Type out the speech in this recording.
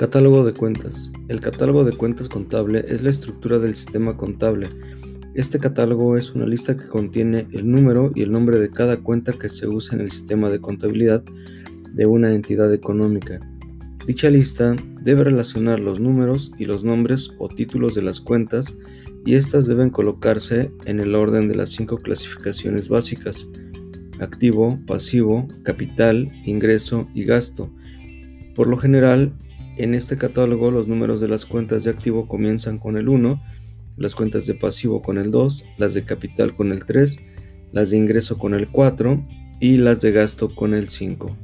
Catálogo de cuentas. El catálogo de cuentas contable es la estructura del sistema contable. Este catálogo es una lista que contiene el número y el nombre de cada cuenta que se usa en el sistema de contabilidad de una entidad económica. Dicha lista debe relacionar los números y los nombres o títulos de las cuentas y éstas deben colocarse en el orden de las cinco clasificaciones básicas activo, pasivo, capital, ingreso y gasto. Por lo general, en este catálogo los números de las cuentas de activo comienzan con el 1, las cuentas de pasivo con el 2, las de capital con el 3, las de ingreso con el 4 y las de gasto con el 5.